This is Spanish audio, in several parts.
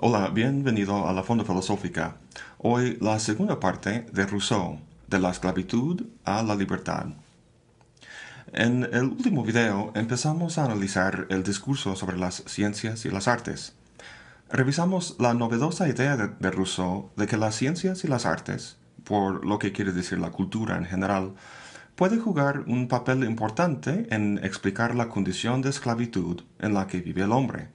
Hola, bienvenido a la Fonda Filosófica. Hoy la segunda parte de Rousseau, de la esclavitud a la libertad. En el último video empezamos a analizar el discurso sobre las ciencias y las artes. Revisamos la novedosa idea de, Rousseau de que las ciencias y las artes, por lo que quiere decir la cultura en general, puede jugar un papel importante en explicar la condición de esclavitud en la que vive el hombre.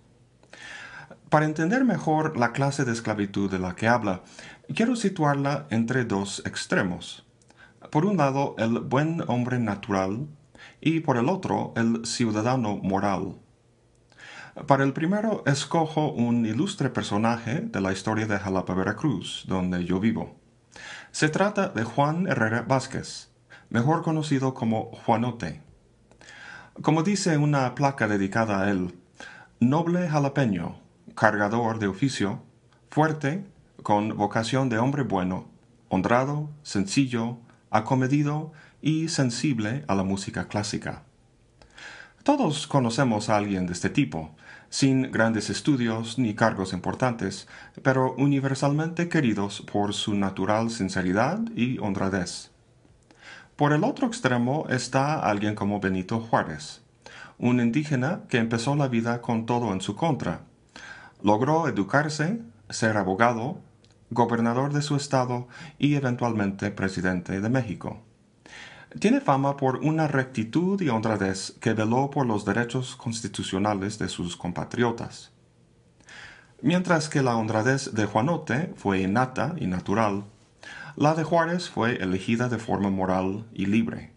Para entender mejor la clase de esclavitud de la que habla, quiero situarla entre dos extremos. Por un lado, el buen hombre natural y por el otro, el ciudadano moral. Para el primero, escojo un ilustre personaje de la historia de Jalapa, Veracruz, donde yo vivo. Se trata de Juan Herrera Vázquez, mejor conocido como Juanote. Como dice una placa dedicada a él, noble jalapeño, cargador de oficio, fuerte, con vocación de hombre bueno, honrado, sencillo, acomedido y sensible a la música clásica. Todos conocemos a alguien de este tipo, sin grandes estudios ni cargos importantes, pero universalmente queridos por su natural sinceridad y honradez. Por el otro extremo está alguien como Benito Juárez, un indígena que empezó la vida con todo en su contra, Logró educarse, ser abogado, gobernador de su estado y eventualmente presidente de México. Tiene fama por una rectitud y honradez que veló por los derechos constitucionales de sus compatriotas. Mientras que la honradez de Juanote fue innata y natural, la de Juárez fue elegida de forma moral y libre.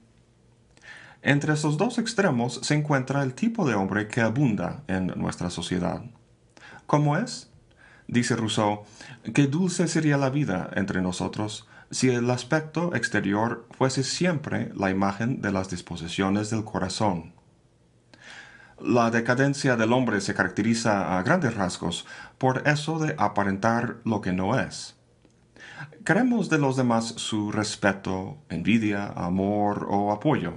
Entre esos dos extremos se encuentra el tipo de hombre que abunda en nuestra sociedad. ¿Cómo es? Dice Rousseau, qué dulce sería la vida entre nosotros si el aspecto exterior fuese siempre la imagen de las disposiciones del corazón. La decadencia del hombre se caracteriza a grandes rasgos por eso de aparentar lo que no es. Queremos de los demás su respeto, envidia, amor o apoyo.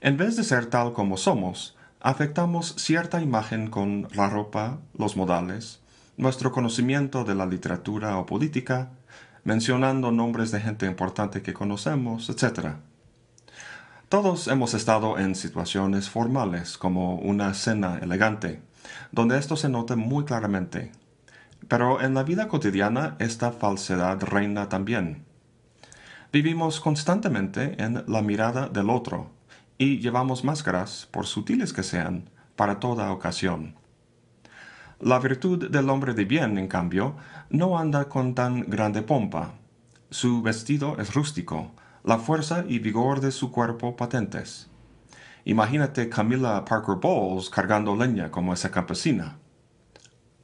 En vez de ser tal como somos, afectamos cierta imagen con la ropa, los modales, nuestro conocimiento de la literatura o política, mencionando nombres de gente importante que conocemos, etc. Todos hemos estado en situaciones formales, como una cena elegante, donde esto se nota muy claramente. Pero en la vida cotidiana esta falsedad reina también. Vivimos constantemente en la mirada del otro, y llevamos máscaras, por sutiles que sean, para toda ocasión. La virtud del hombre de bien, en cambio, no anda con tan grande pompa. Su vestido es rústico, la fuerza y vigor de su cuerpo patentes. Imagínate Camila Parker Bowles cargando leña como esa campesina.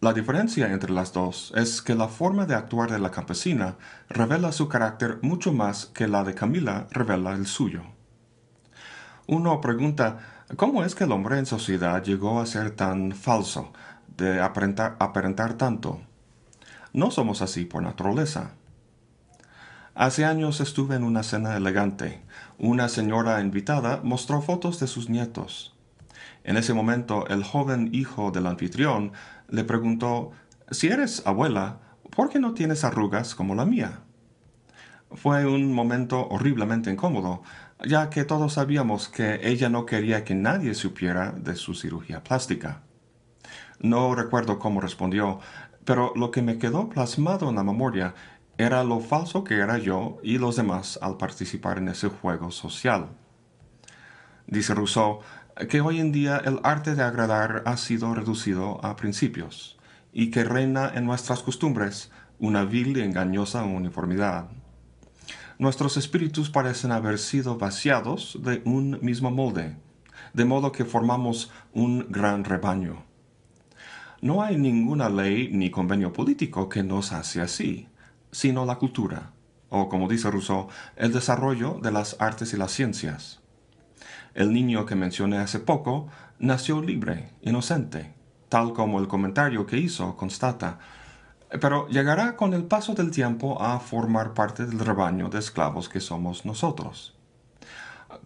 La diferencia entre las dos es que la forma de actuar de la campesina revela su carácter mucho más que la de Camila revela el suyo. Uno pregunta, ¿cómo es que el hombre en sociedad llegó a ser tan falso, de aparentar, tanto? No somos así por naturaleza. Hace años estuve en una cena elegante. Una señora invitada mostró fotos de sus nietos. En ese momento el joven hijo del anfitrión le preguntó, Si eres abuela, ¿por qué no tienes arrugas como la mía? Fue un momento horriblemente incómodo, ya que todos sabíamos que ella no quería que nadie supiera de su cirugía plástica. No recuerdo cómo respondió, pero lo que me quedó plasmado en la memoria era lo falso que era yo y los demás al participar en ese juego social. Dice Rousseau que hoy en día el arte de agradar ha sido reducido a principios y que reina en nuestras costumbres una vil y engañosa uniformidad nuestros espíritus parecen haber sido vaciados de un mismo molde, de modo que formamos un gran rebaño. No hay ninguna ley ni convenio político que nos hace así, sino la cultura, o como dice Rousseau, el desarrollo de las artes y las ciencias. El niño que mencioné hace poco nació libre, inocente, tal como el comentario que hizo constata, pero llegará con el paso del tiempo a formar parte del rebaño de esclavos que somos nosotros.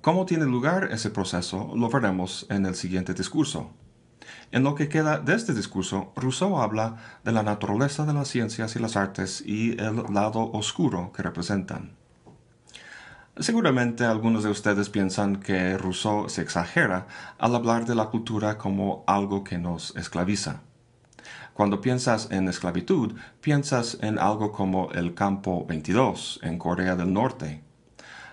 ¿Cómo tiene lugar ese proceso? Lo veremos en el siguiente discurso. En lo que queda de este discurso, Rousseau habla de la naturaleza de las ciencias y las artes y el lado oscuro que representan. Seguramente algunos de ustedes piensan que Rousseau se exagera al hablar de la cultura como algo que nos esclaviza. Cuando piensas en esclavitud, piensas en algo como el Campo 22 en Corea del Norte.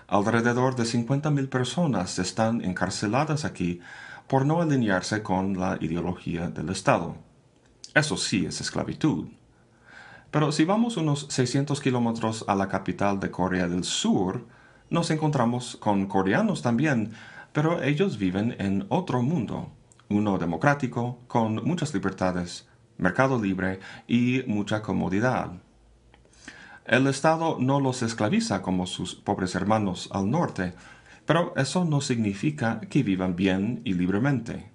Alrededor de 50.000 personas están encarceladas aquí por no alinearse con la ideología del Estado. Eso sí es esclavitud. Pero si vamos unos 600 kilómetros a la capital de Corea del Sur, nos encontramos con coreanos también, pero ellos viven en otro mundo, uno democrático, con muchas libertades, mercado libre y mucha comodidad. El Estado no los esclaviza como sus pobres hermanos al norte, pero eso no significa que vivan bien y libremente.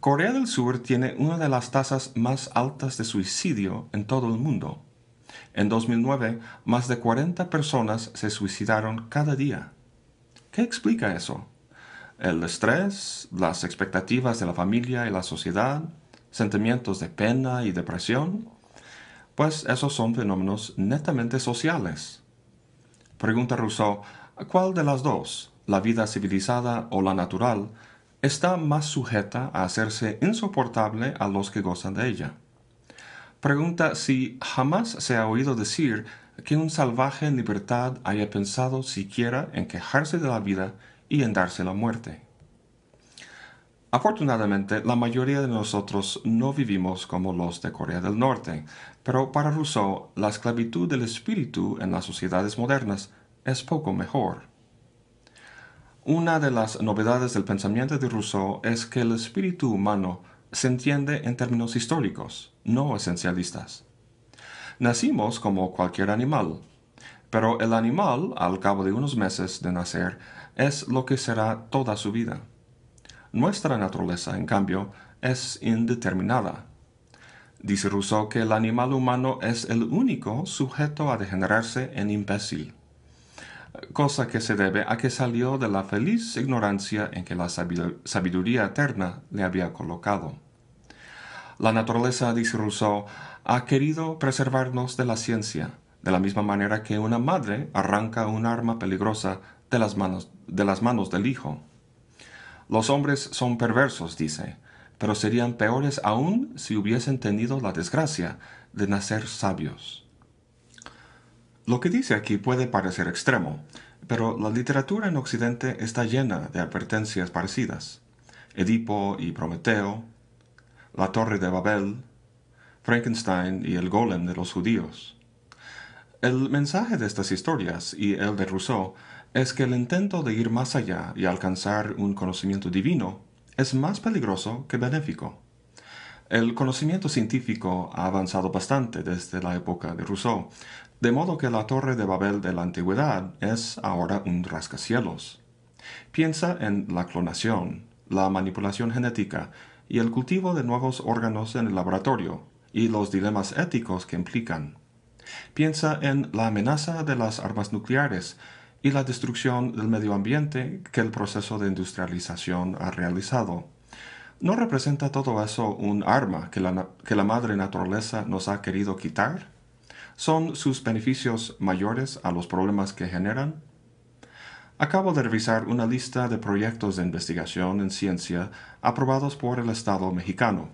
Corea del Sur tiene una de las tasas más altas de suicidio en todo el mundo. En 2009, más de 40 personas se suicidaron cada día. ¿Qué explica eso? El estrés, las expectativas de la familia y la sociedad, sentimientos de pena y depresión, pues esos son fenómenos netamente sociales. Pregunta Rousseau, ¿Cuál de las dos, la vida civilizada o la natural, está más sujeta a hacerse insoportable a los que gozan de ella? Pregunta si jamás se ha oído decir que un salvaje en libertad haya pensado siquiera en quejarse de la vida y en darse la muerte. Afortunadamente, la mayoría de nosotros no vivimos como los de Corea del Norte, pero para Rousseau, la esclavitud del espíritu en las sociedades modernas es poco mejor. Una de las novedades del pensamiento de Rousseau es que el espíritu humano se entiende en términos históricos, no esencialistas. Nacimos como cualquier animal, pero el animal, al cabo de unos meses de nacer, es lo que será toda su vida. Nuestra naturaleza, en cambio, es indeterminada. Dice Rousseau que el animal humano es el único sujeto a degenerarse en imbécil cosa que se debe a que salió de la feliz ignorancia en que la sabiduría eterna le había colocado. La naturaleza, dice Rousseau, ha querido preservarnos de la ciencia, de la misma manera que una madre arranca un arma peligrosa de las manos, de las manos del hijo. Los hombres son perversos, dice, pero serían peores aún si hubiesen tenido la desgracia de nacer sabios. Lo que dice aquí puede parecer extremo, pero la literatura en Occidente está llena de advertencias parecidas. Edipo y Prometeo, la Torre de Babel, Frankenstein y el Golem de los judíos. El mensaje de estas historias y el de Rousseau es que el intento de ir más allá y alcanzar un conocimiento divino es más peligroso que benéfico. El conocimiento científico ha avanzado bastante desde la época de Rousseau, de modo que la torre de Babel de la antigüedad es ahora un rascacielos. Piensa en la clonación, la manipulación genética y el cultivo de nuevos órganos en el laboratorio y los dilemas éticos que implican. Piensa en la amenaza de las armas nucleares y la destrucción del medio ambiente que el proceso de industrialización ha realizado. ¿No representa todo eso un arma que la, madre naturaleza nos ha querido quitar? ¿Son sus beneficios mayores a los problemas que generan? Acabo de revisar una lista de proyectos de investigación en ciencia aprobados por el Estado mexicano.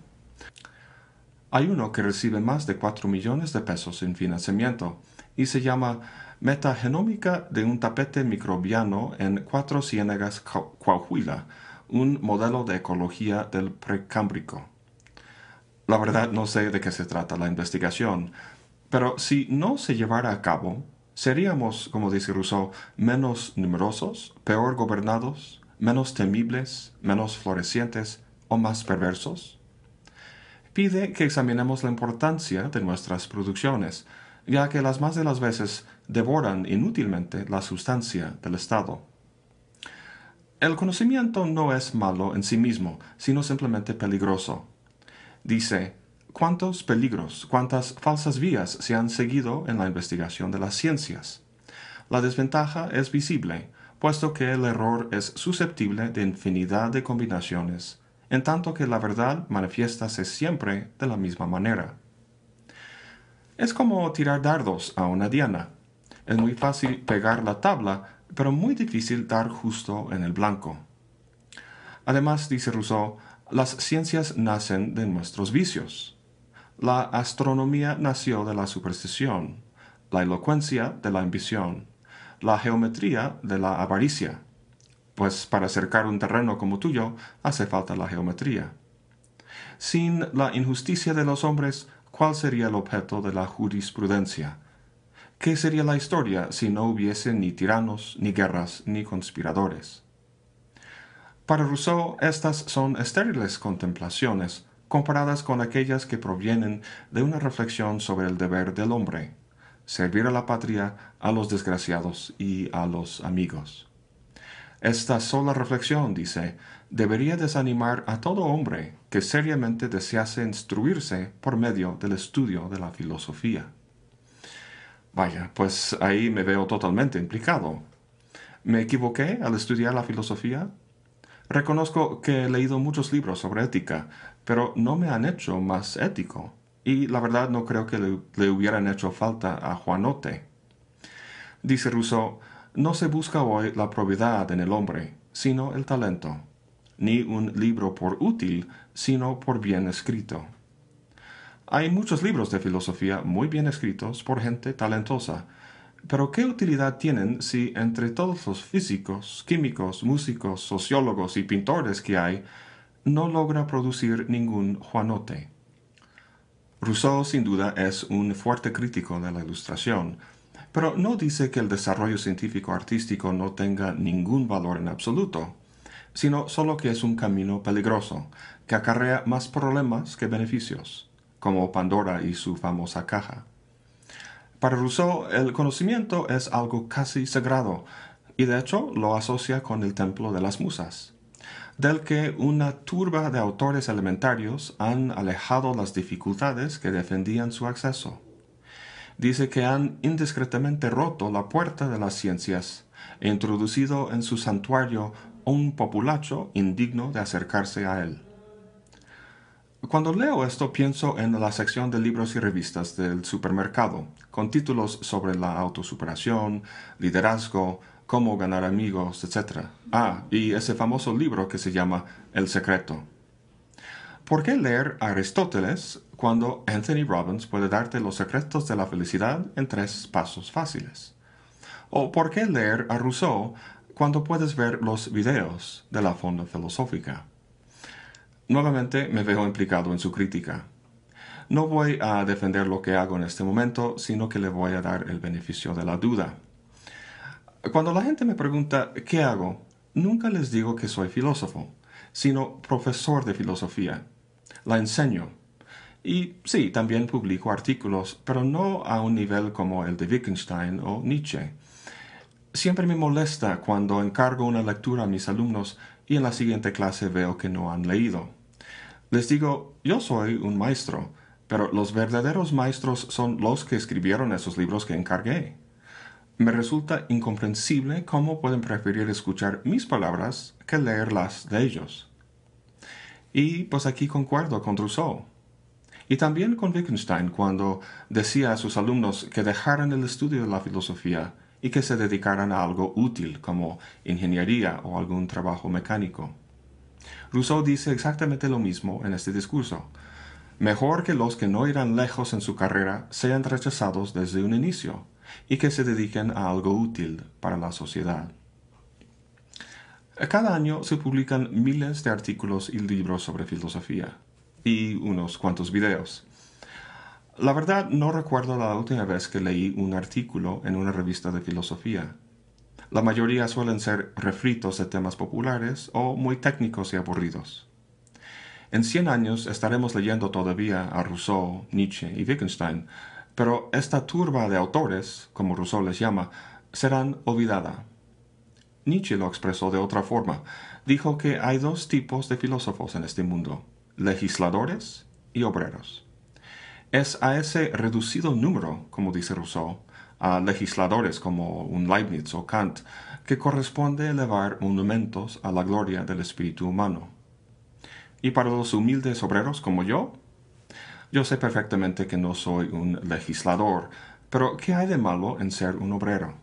Hay uno que recibe más de 4 millones de pesos en financiamiento y se llama Metagenómica de un tapete microbiano en Cuatro Ciénegas Coahuila, un modelo de ecología del precámbrico. La verdad no sé de qué se trata la investigación, pero si no se llevara a cabo, seríamos, como dice Rousseau, menos numerosos, peor gobernados, menos temibles, menos florecientes o más perversos. Pide que examinemos la importancia de nuestras producciones, ya que las más de las veces devoran inútilmente la sustancia del Estado. El conocimiento no es malo en sí mismo, sino simplemente peligroso. Dice, cuántos peligros, cuántas falsas vías se han seguido en la investigación de las ciencias. La desventaja es visible, puesto que el error es susceptible de infinidad de combinaciones, en tanto que la verdad manifiestase siempre de la misma manera. Es como tirar dardos a una diana. Es muy fácil pegar la tabla, pero muy difícil dar justo en el blanco. Además, dice Rousseau, las ciencias nacen de nuestros vicios. La astronomía nació de la superstición, la elocuencia de la ambición, la geometría de la avaricia, pues para acercar un terreno como tuyo hace falta la geometría. Sin la injusticia de los hombres, ¿cuál sería el objeto de la jurisprudencia? ¿Qué sería la historia si no hubiese ni tiranos, ni guerras, ni conspiradores? Para Rousseau, estas son estériles contemplaciones, comparadas con aquellas que provienen de una reflexión sobre el deber del hombre, servir a la patria, a los desgraciados y a los amigos. Esta sola reflexión, dice, debería desanimar a todo hombre que seriamente desease instruirse por medio del estudio de la filosofía. Vaya, pues ahí me veo totalmente implicado. ¿Me equivoqué al estudiar la filosofía? Reconozco que he leído muchos libros sobre ética, pero no me han hecho más ético, y la verdad no creo que le, hubieran hecho falta a Juanote. Dice Rousseau, no se busca hoy la probidad en el hombre, sino el talento, ni un libro por útil, sino por bien escrito. Hay muchos libros de filosofía muy bien escritos por gente talentosa, pero ¿qué utilidad tienen si entre todos los físicos, químicos, músicos, sociólogos y pintores que hay, no logra producir ningún Juanote? Rousseau sin duda es un fuerte crítico de la Ilustración, pero no dice que el desarrollo científico artístico no tenga ningún valor en absoluto, sino solo que es un camino peligroso, que acarrea más problemas que beneficios, como Pandora y su famosa caja. Para Rousseau, el conocimiento es algo casi sagrado, y de hecho lo asocia con el templo de las musas, del que una turba de autores elementarios han alejado las dificultades que defendían su acceso. Dice que han indiscretamente roto la puerta de las ciencias e introducido en su santuario un populacho indigno de acercarse a él. Cuando leo esto pienso en la sección de libros y revistas del supermercado, con títulos sobre la autosuperación, liderazgo, cómo ganar amigos, etc. Ah, y ese famoso libro que se llama El secreto. ¿Por qué leer Aristóteles cuando Anthony Robbins puede darte los secretos de la felicidad en tres pasos fáciles? ¿O por qué leer a Rousseau cuando puedes ver los videos de la Fonda Filosófica? Nuevamente me veo implicado en su crítica. No voy a defender lo que hago en este momento, sino que le voy a dar el beneficio de la duda. Cuando la gente me pregunta ¿qué hago? Nunca les digo que soy filósofo, sino profesor de filosofía. La enseño. Y sí, también publico artículos, pero no a un nivel como el de Wittgenstein o Nietzsche. Siempre me molesta cuando encargo una lectura a mis alumnos y en la siguiente clase veo que no han leído. Les digo, yo soy un maestro, pero los verdaderos maestros son los que escribieron esos libros que encargué. Me resulta incomprensible cómo pueden preferir escuchar mis palabras que leerlas de ellos. Y pues aquí concuerdo con Rousseau. Y también con Wittgenstein cuando decía a sus alumnos que dejaran el estudio de la filosofía y que se dedicaran a algo útil como ingeniería o algún trabajo mecánico. Rousseau dice exactamente lo mismo en este discurso. Mejor que los que no irán lejos en su carrera sean rechazados desde un inicio y que se dediquen a algo útil para la sociedad. Cada año se publican miles de artículos y libros sobre filosofía y unos cuantos videos. La verdad no recuerdo la última vez que leí un artículo en una revista de filosofía. La mayoría suelen ser refritos de temas populares o muy técnicos y aburridos. En cien años estaremos leyendo todavía a Rousseau, Nietzsche y Wittgenstein, pero esta turba de autores, como Rousseau les llama, serán olvidada. Nietzsche lo expresó de otra forma. Dijo que hay dos tipos de filósofos en este mundo, legisladores y obreros. Es a ese reducido número, como dice Rousseau, a legisladores como un Leibniz o Kant, que corresponde elevar monumentos a la gloria del espíritu humano. Y para los humildes obreros como yo, yo sé perfectamente que no soy un legislador, pero ¿qué hay de malo en ser un obrero?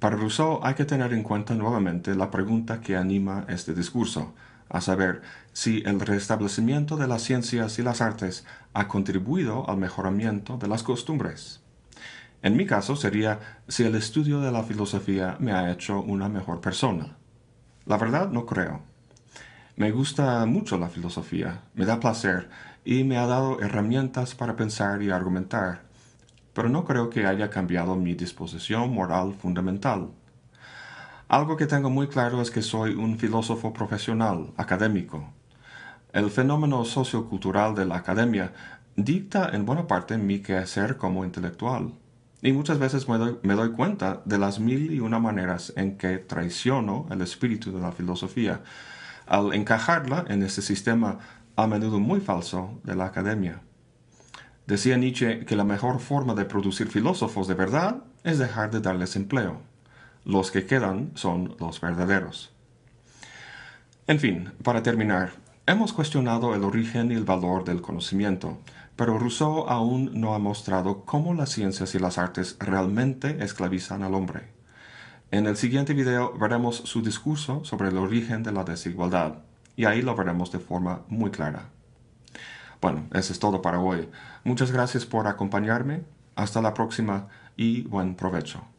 Para Rousseau hay que tener en cuenta nuevamente la pregunta que anima este discurso, a saber, si el restablecimiento de las ciencias y las artes ha contribuido al mejoramiento de las costumbres. En mi caso sería si el estudio de la filosofía me ha hecho una mejor persona. La verdad no creo. Me gusta mucho la filosofía, me da placer y me ha dado herramientas para pensar y argumentar, pero no creo que haya cambiado mi disposición moral fundamental. Algo que tengo muy claro es que soy un filósofo profesional, académico. El fenómeno sociocultural de la academia dicta en buena parte mi quehacer como intelectual. Y muchas veces me doy, me doy, cuenta de las mil y una maneras en que traiciono el espíritu de la filosofía al encajarla en este sistema a menudo muy falso de la academia. Decía Nietzsche que la mejor forma de producir filósofos de verdad es dejar de darles empleo. Los que quedan son los verdaderos. En fin, para terminar, hemos cuestionado el origen y el valor del conocimiento, pero Rousseau aún no ha mostrado cómo las ciencias y las artes realmente esclavizan al hombre. En el siguiente video veremos su discurso sobre el origen de la desigualdad, y ahí lo veremos de forma muy clara. Bueno, eso es todo para hoy. Muchas gracias por acompañarme. Hasta la próxima y buen provecho.